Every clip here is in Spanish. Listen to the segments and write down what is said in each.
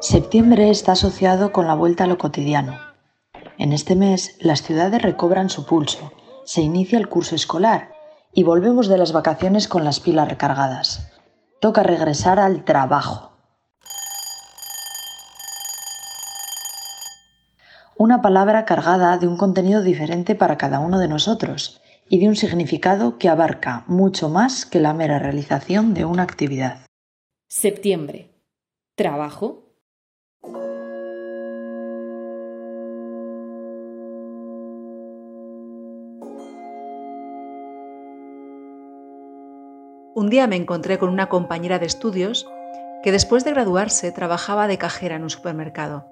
Septiembre está asociado con la vuelta a lo cotidiano. En este mes las ciudades recobran su pulso, se inicia el curso escolar y volvemos de las vacaciones con las pilas recargadas. Toca regresar al trabajo. Una palabra cargada de un contenido diferente para cada uno de nosotros y de un significado que abarca mucho más que la mera realización de una actividad. Septiembre. Trabajo. Un día me encontré con una compañera de estudios que después de graduarse trabajaba de cajera en un supermercado.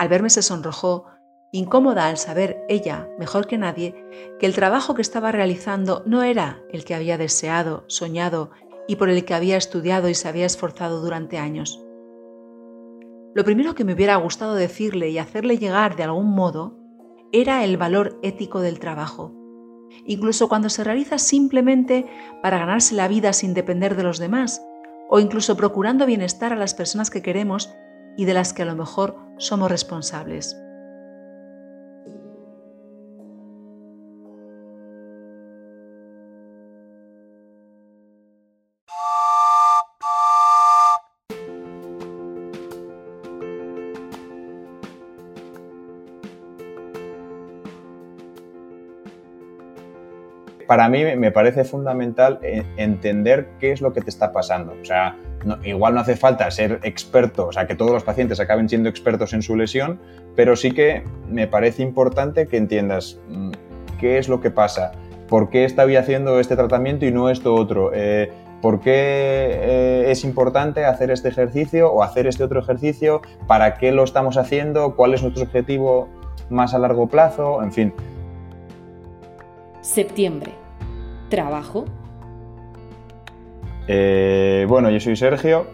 Al verme se sonrojó, incómoda al saber ella, mejor que nadie, que el trabajo que estaba realizando no era el que había deseado, soñado y por el que había estudiado y se había esforzado durante años. Lo primero que me hubiera gustado decirle y hacerle llegar de algún modo era el valor ético del trabajo incluso cuando se realiza simplemente para ganarse la vida sin depender de los demás, o incluso procurando bienestar a las personas que queremos y de las que a lo mejor somos responsables. para mí me parece fundamental eh, entender qué es lo que te está pasando. Igual no hace falta ser experto, o sea, que todos los pacientes acaben siendo expertos en su lesión, pero sí que me parece importante que entiendas mm, qué es lo que pasa, por qué estoy haciendo este tratamiento y no esto otro. Eh, ¿Por qué eh, es importante hacer este ejercicio o hacer este otro ejercicio? ¿Para qué lo estamos haciendo? ¿Cuál es nuestro objetivo más a largo plazo? En fin. Septiembre. ¿Trabajo? Eh, bueno, yo soy Sergio,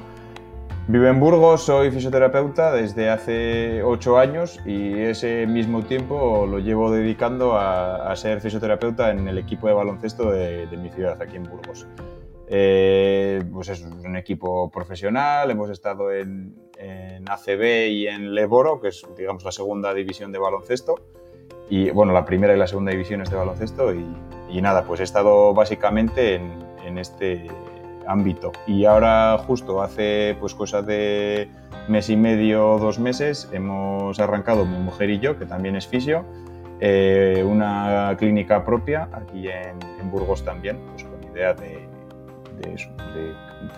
vivo en Burgos, soy fisioterapeuta desde hace ocho años y ese mismo tiempo lo llevo dedicando a, ser fisioterapeuta en el equipo de baloncesto de, mi ciudad, aquí en Burgos. Eh, pues es un equipo profesional, hemos estado en, en ACB y en Leboro, que es digamos la segunda división de baloncesto y bueno, la primera y la segunda división de baloncesto y, y nada, pues he estado básicamente en, en, este ámbito. Y ahora justo hace pues cosas de mes y medio, dos meses, hemos arrancado mi mujer y yo, que también es fisio, eh, una clínica propia aquí en, Burgos también, pues con idea de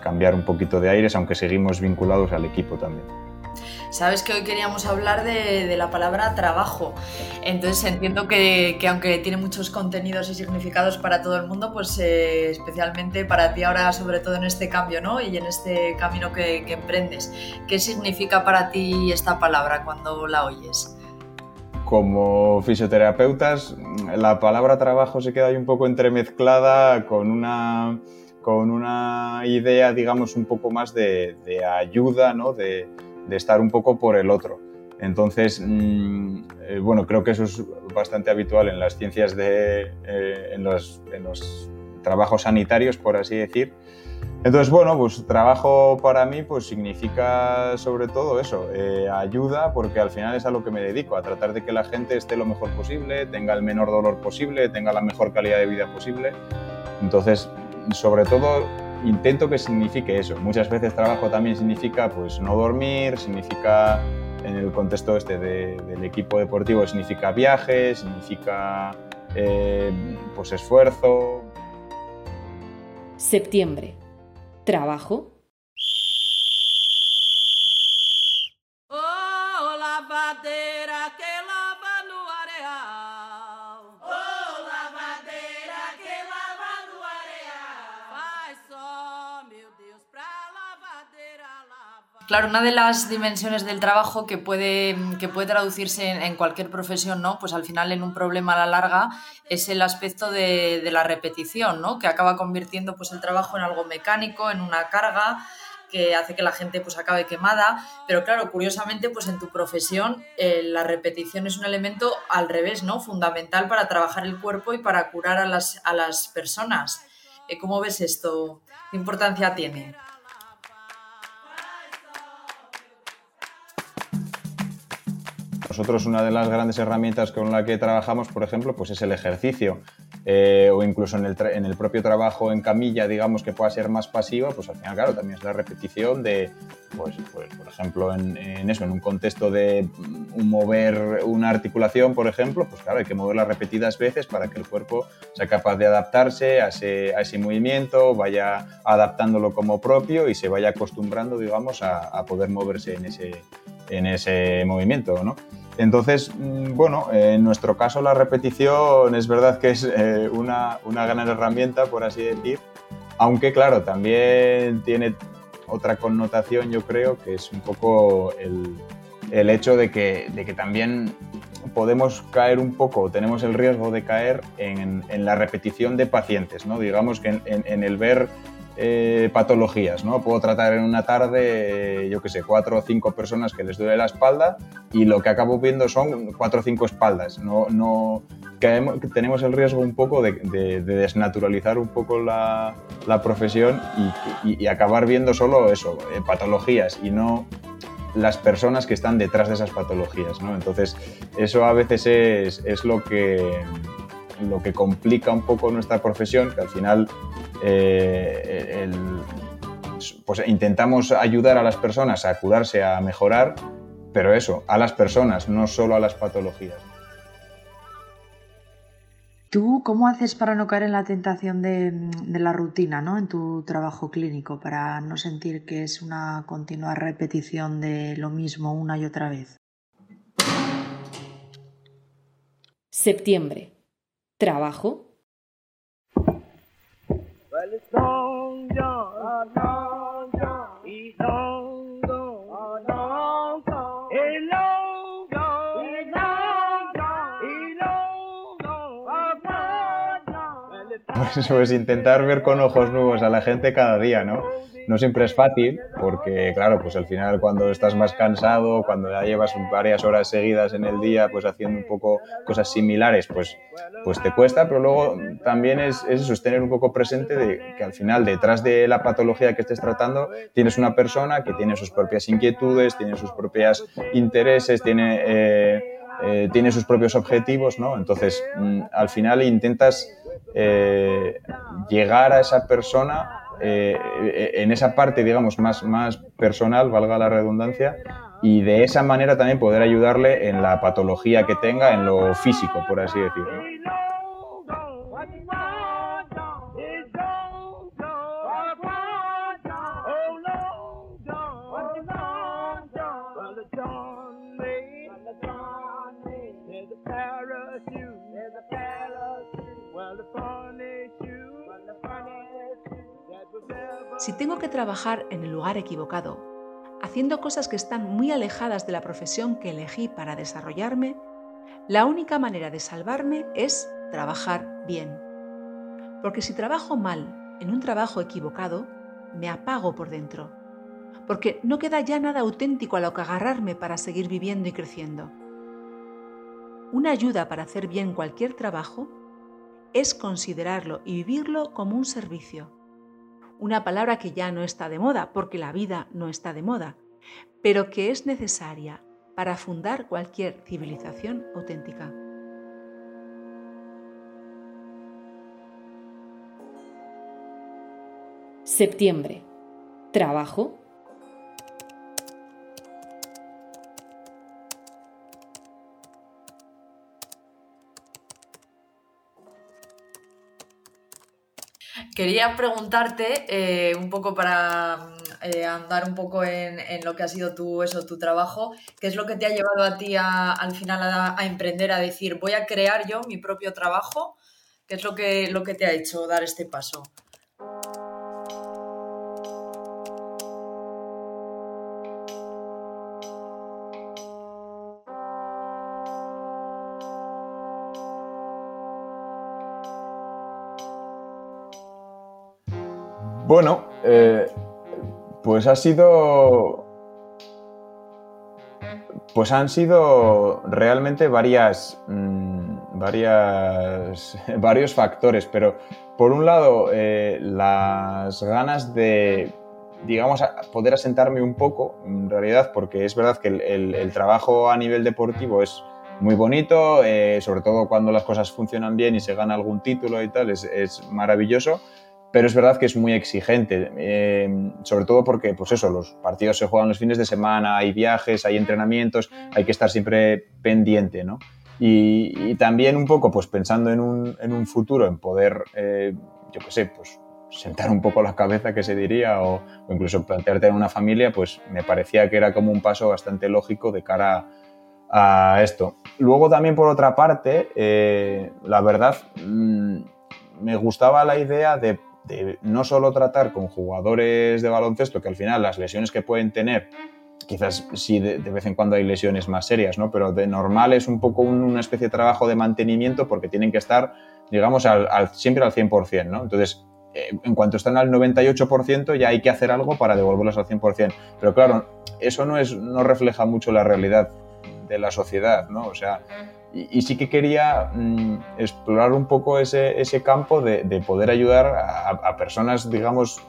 cambiar un poquito de aires, aunque seguimos vinculados al equipo también. Sabes que hoy queríamos hablar de, la palabra trabajo. Entonces entiendo que, aunque tiene muchos contenidos y significados para todo el mundo, pues eh, especialmente para ti ahora, sobre todo en este cambio, ¿no? Y en este camino que, emprendes. ¿Qué significa para ti esta palabra cuando la oyes? como fisioterapeutas, la palabra trabajo se queda ahí un poco entremezclada con una, con una idea, digamos, un poco más de, de ayuda, ¿no? De, de estar un poco por el otro. Entonces, mm, eh, bueno, creo que eso es bastante habitual en las ciencias de, eh, en, los, trabajos sanitarios, por así decir. Entonces, bueno, pues trabajo para mí pues significa sobre todo eso, eh, ayuda, porque al final es a lo que me dedico, a tratar de que la gente esté lo mejor posible, tenga el menor dolor posible, tenga la mejor calidad de vida posible. Entonces, sobre todo intento que signifique eso. Muchas veces trabajo también significa pues no dormir, significa en el contexto este del equipo deportivo significa viaje, significa eh, pues esfuerzo. Septiembre. Trabajo Claro, una de las dimensiones del trabajo que puede, que puede traducirse en, cualquier profesión, ¿no? Pues al final en un problema a la larga es el aspecto de, la repetición, ¿no? Que acaba convirtiendo pues, el trabajo en algo mecánico, en una carga, que hace que la gente pues acabe quemada, pero claro, curiosamente pues en tu profesión eh, la repetición es un elemento al revés, ¿no? Fundamental para trabajar el cuerpo y para curar a las, a las personas. Eh, ¿Cómo ves esto? ¿Qué importancia tiene? Nosotros una de las grandes herramientas con la que trabajamos, por ejemplo, pues es el ejercicio. Eh, o incluso en el, en el, propio trabajo en camilla, digamos, que pueda ser más pasiva, pues al final, claro, también es la repetición de, pues, pues por ejemplo, en, eso, en un contexto de mover una articulación, por ejemplo, pues claro, hay que moverla repetidas veces para que el cuerpo sea capaz de adaptarse a ese, a ese movimiento, vaya adaptándolo como propio y se vaya acostumbrando, digamos, a, a poder moverse en ese, en ese movimiento, ¿no? Entonces, mm, bueno, en nuestro caso la repetición es verdad que es eh, una, gran herramienta, por así decir, aunque claro, también tiene otra connotación, yo creo, que es un poco el, hecho de que, de que, también podemos caer un poco, tenemos el riesgo de caer en, la repetición de pacientes, ¿no? Digamos que en el ver eh, patologías, ¿no? Puedo tratar en una tarde, yo qué sé, cuatro o cinco personas que les duele la espalda y lo que acabo viendo son cuatro o cinco espaldas. No, no, tenemos el riesgo un poco de, desnaturalizar un poco la, profesión y, acabar viendo solo eso, eh, patologías y no las personas que están detrás de esas patologías, ¿no? Entonces, eso a veces es, es lo que lo que complica un poco nuestra profesión, que al final eh, pues intentamos ayudar a las personas a curarse, a mejorar, pero eso, a las personas, no solo a las patologías. ¿Tú cómo haces para no caer en la tentación de, de, la rutina ¿no? en tu trabajo clínico, para no sentir que es una continua repetición de lo mismo una y otra vez? Septiembre. Trabajo pues intentar ver con ojos nuevos a la gente cada día, ¿no? No siempre es fácil porque, claro, pues al final cuando estás más cansado, cuando ya llevas varias horas seguidas en el día, pues haciendo un poco cosas similares, pues, pues te cuesta, pero luego también es, es eso, es tener un poco presente de que al final detrás de la patología que estés tratando tienes una persona que tiene sus propias inquietudes, tiene sus propios intereses, tiene... Eh, eh, tiene sus propios objetivos, ¿no? Entonces, mm, al final intentas eh, llegar a esa persona eh, en esa parte, digamos, más, más personal, valga la redundancia, y de esa manera también poder ayudarle en la patología que tenga, en lo físico, por así decirlo. Si tengo que trabajar en el lugar equivocado, haciendo cosas que están muy alejadas de la profesión que elegí para desarrollarme, la única manera de salvarme es trabajar bien. Porque si trabajo mal en un trabajo equivocado, me apago por dentro. Porque no queda ya nada auténtico a lo que agarrarme para seguir viviendo y creciendo. Una ayuda para hacer bien cualquier trabajo es considerarlo y vivirlo como un servicio una palabra que ya no está de moda, porque la vida no está de moda, pero que es necesaria para fundar cualquier civilización auténtica. Septiembre. Trabajo Quería preguntarte, eh, un poco para eh, andar un poco en, lo que ha sido tu, eso, tu trabajo, ¿qué es lo que te ha llevado a ti al final a, emprender, a decir, voy a crear yo mi propio trabajo? ¿Qué es lo que, lo que te ha hecho dar este paso? Bueno, eh, Pues ha sido. Pues han sido realmente varias. Mm, varios factores. Pero por un lado, eh, las ganas de. digamos, poder asentarme un poco, en realidad, porque es verdad que el, trabajo a nivel deportivo es muy bonito, eh, sobre todo cuando las cosas funcionan bien y se gana algún título y tal, es maravilloso pero es verdad que es muy exigente, eh, sobre todo porque, pues eso, los partidos se juegan los fines de semana, hay viajes, hay entrenamientos, hay que estar siempre pendiente, ¿no? Y, también un poco, pues pensando en un, en un futuro, en poder, eh, yo qué sé, pues sentar un poco la cabeza, que se diría, o, incluso plantearte en una familia, pues me parecía que era como un paso bastante lógico de cara a, esto. Luego también, por otra parte, eh, la verdad, mm, me gustaba la idea de no solo tratar con jugadores de baloncesto, que al final las lesiones que pueden tener, quizás sí de, vez en cuando hay lesiones más serias, ¿no? pero de normal es un poco una especie de trabajo de mantenimiento porque tienen que estar, digamos, al, siempre al 100%. ¿no? Entonces, eh, en cuanto están al 98% ya hay que hacer algo para devolverlos al 100%. Pero claro, eso no, es, no refleja mucho la realidad de la sociedad, ¿no? O sea, y, sí que quería mm, explorar un poco ese, ese campo de, de, poder ayudar a, personas, digamos,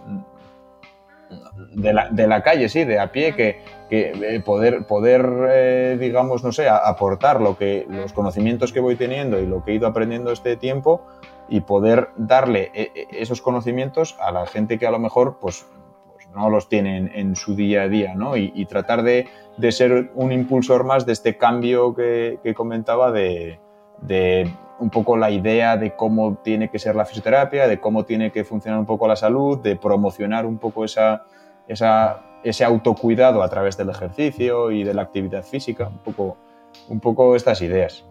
de la, de la, calle, sí, de a pie, que, que eh, poder, poder eh, digamos, no sé, aportar lo que, los conocimientos que voy teniendo y lo que he ido aprendiendo este tiempo y poder darle eh, esos conocimientos a la gente que a lo mejor, pues, no los tienen en su día a día, ¿no? Y, tratar de, de, ser un impulsor más de este cambio que, que comentaba de, de, un poco la idea de cómo tiene que ser la fisioterapia, de cómo tiene que funcionar un poco la salud, de promocionar un poco esa, esa, ese autocuidado a través del ejercicio y de la actividad física, un poco, un poco estas ideas.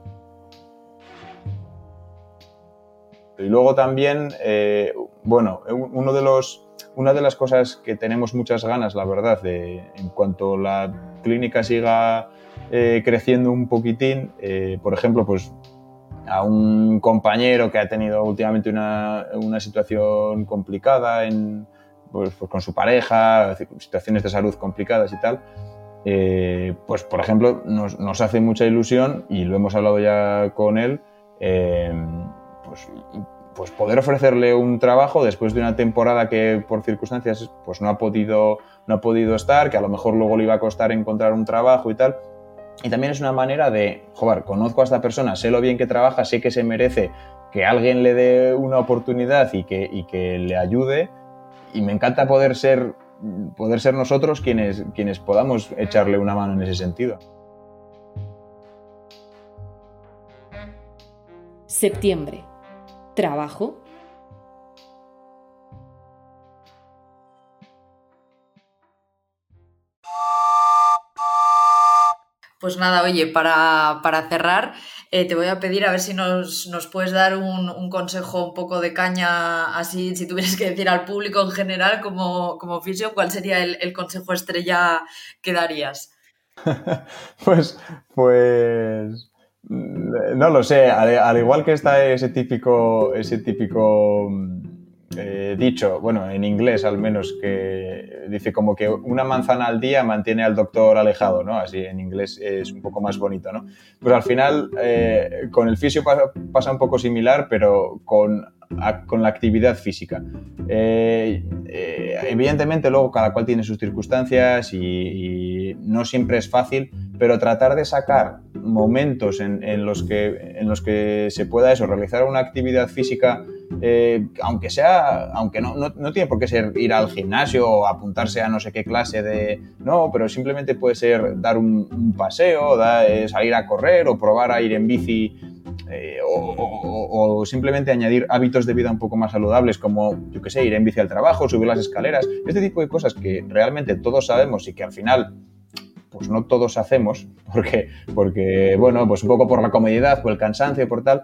Y luego también, eh, bueno, uno de los una de las cosas que tenemos muchas ganas, la verdad, de, en cuanto la clínica siga eh, creciendo un poquitín, eh, por ejemplo, pues a un compañero que ha tenido últimamente una, una situación complicada en, pues, pues con su pareja, situaciones de salud complicadas y tal, eh, pues por ejemplo nos, nos, hace mucha ilusión y lo hemos hablado ya con él, pues pues poder ofrecerle un trabajo después de una temporada que por circunstancias pues no ha podido no ha podido estar, que a lo mejor luego le iba a costar encontrar un trabajo y tal. Y también es una manera de, joder, conozco a esta persona, sé lo bien que trabaja, sé que se merece que alguien le dé una oportunidad y que, y que le ayude. Y me encanta poder ser, poder ser nosotros quienes, quienes podamos echarle una mano en ese sentido. Septiembre trabajo? Pues nada, oye, para, cerrar, eh, te voy a pedir a ver si nos, puedes dar un, consejo un poco de caña, así, si tuvieras que decir al público en general como, como fisio, ¿cuál sería el, el consejo estrella que darías? pues, pues, no lo sé, al, igual que está ese típico, ese típico mm, eh, dicho, bueno, en inglés al menos, que dice como que una manzana al día mantiene al doctor alejado, ¿no? Así en inglés es un poco más bonito, ¿no? Pues al final eh, con el fisio pasa, un poco similar, pero con con la actividad física. Eh, evidentemente luego cada cual tiene sus circunstancias y, no siempre es fácil, pero tratar de sacar momentos en, los, que, en los que se pueda eso, realizar una actividad física, eh, aunque sea, aunque no, no, tiene por qué ser ir al gimnasio o apuntarse a no sé qué clase de, no, pero simplemente puede ser dar un, paseo, eh, salir a correr o probar a ir en bici eh, o, simplemente añadir hábitos de vida un poco más saludables como, yo qué sé, ir en bici al trabajo, subir las escaleras, este tipo de cosas que realmente todos sabemos y que al final pues no todos hacemos, porque, porque, bueno, pues un poco por la comodidad, por el cansancio, por tal,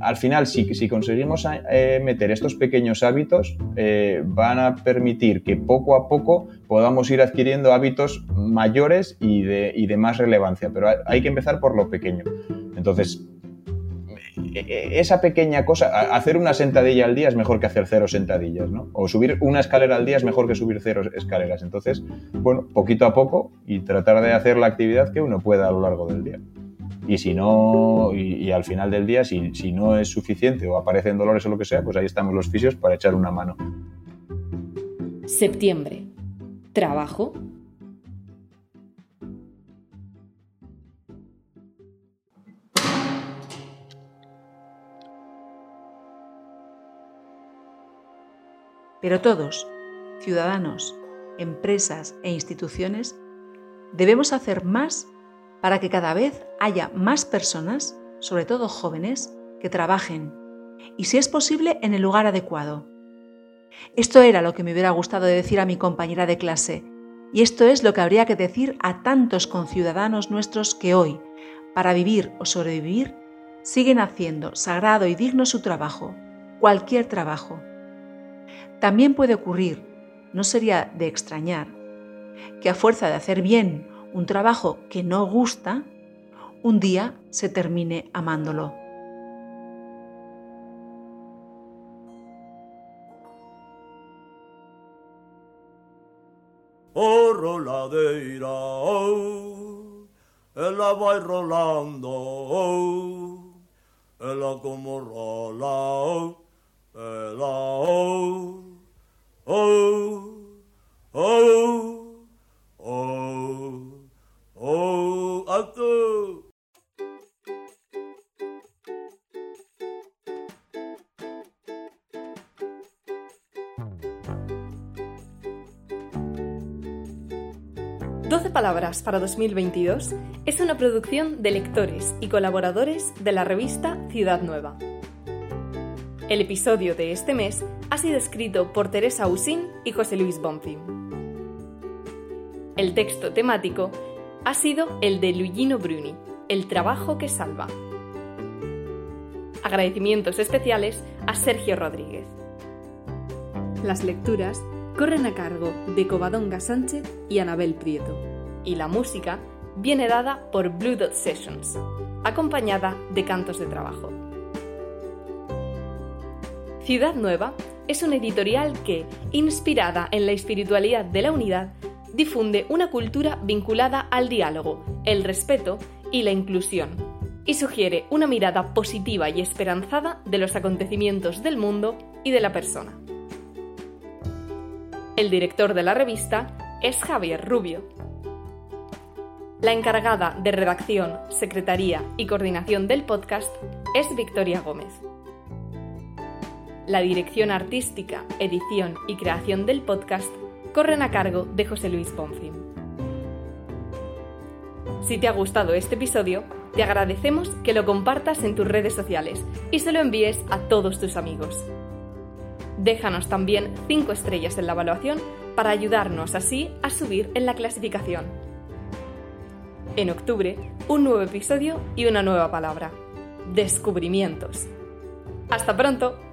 al final, si, si conseguimos eh, meter estos pequeños hábitos, eh, van a permitir que poco a poco podamos ir adquiriendo hábitos mayores y de, y de más relevancia, pero hay que empezar por lo pequeño. Entonces, esa pequeña cosa, hacer una sentadilla al día es mejor que hacer cero sentadillas, ¿no? O subir una escalera al día es mejor que subir cero escaleras. Entonces, bueno, poquito a poco y tratar de hacer la actividad que uno pueda a lo largo del día. Y si no, y, al final del día, si, si no es suficiente o aparecen dolores o lo que sea, pues ahí estamos los fisios para echar una mano. Septiembre. Trabajo Pero todos, ciudadanos, empresas e instituciones, debemos hacer más para que cada vez haya más personas, sobre todo jóvenes, que trabajen, y si es posible, en el lugar adecuado. Esto era lo que me hubiera gustado decir a mi compañera de clase, y esto es lo que habría que decir a tantos conciudadanos nuestros que hoy, para vivir o sobrevivir, siguen haciendo sagrado y digno su trabajo, cualquier trabajo también puede ocurrir, no sería de extrañar, que a fuerza de hacer bien un trabajo que no gusta, un día se termine amándolo. Oh, roladeira, oh, ela vai rolando, oh, como rola, oh, ela, oh, oh, oh, oh, oh, oh, 12 Palabras para 2022 es una producción de lectores y colaboradores de la revista Ciudad Nueva. El episodio de este mes ha sido escrito por Teresa Usín y José Luis Bonfim. El texto temático ha sido el de Luigino Bruni, El trabajo que salva. Agradecimientos especiales a Sergio Rodríguez. Las lecturas corren a cargo de Covadonga Sánchez y Anabel Prieto, y la música viene dada por Blue Dot Sessions, acompañada de cantos de trabajo. Ciudad Nueva es una editorial que, inspirada en la espiritualidad de la unidad, difunde una cultura vinculada al diálogo, el respeto y la inclusión, y sugiere una mirada positiva y esperanzada de los acontecimientos del mundo y de la persona. El director de la revista es Javier Rubio. La encargada de redacción, secretaría y coordinación del podcast es Victoria Gómez. La dirección artística, edición y creación del podcast corren a cargo de José Luis Ponfim. Si te ha gustado este episodio, te agradecemos que lo compartas en tus redes sociales y se lo envíes a todos tus amigos. Déjanos también 5 estrellas en la evaluación para ayudarnos así a subir en la clasificación. En octubre, un nuevo episodio y una nueva palabra. Descubrimientos. Hasta pronto.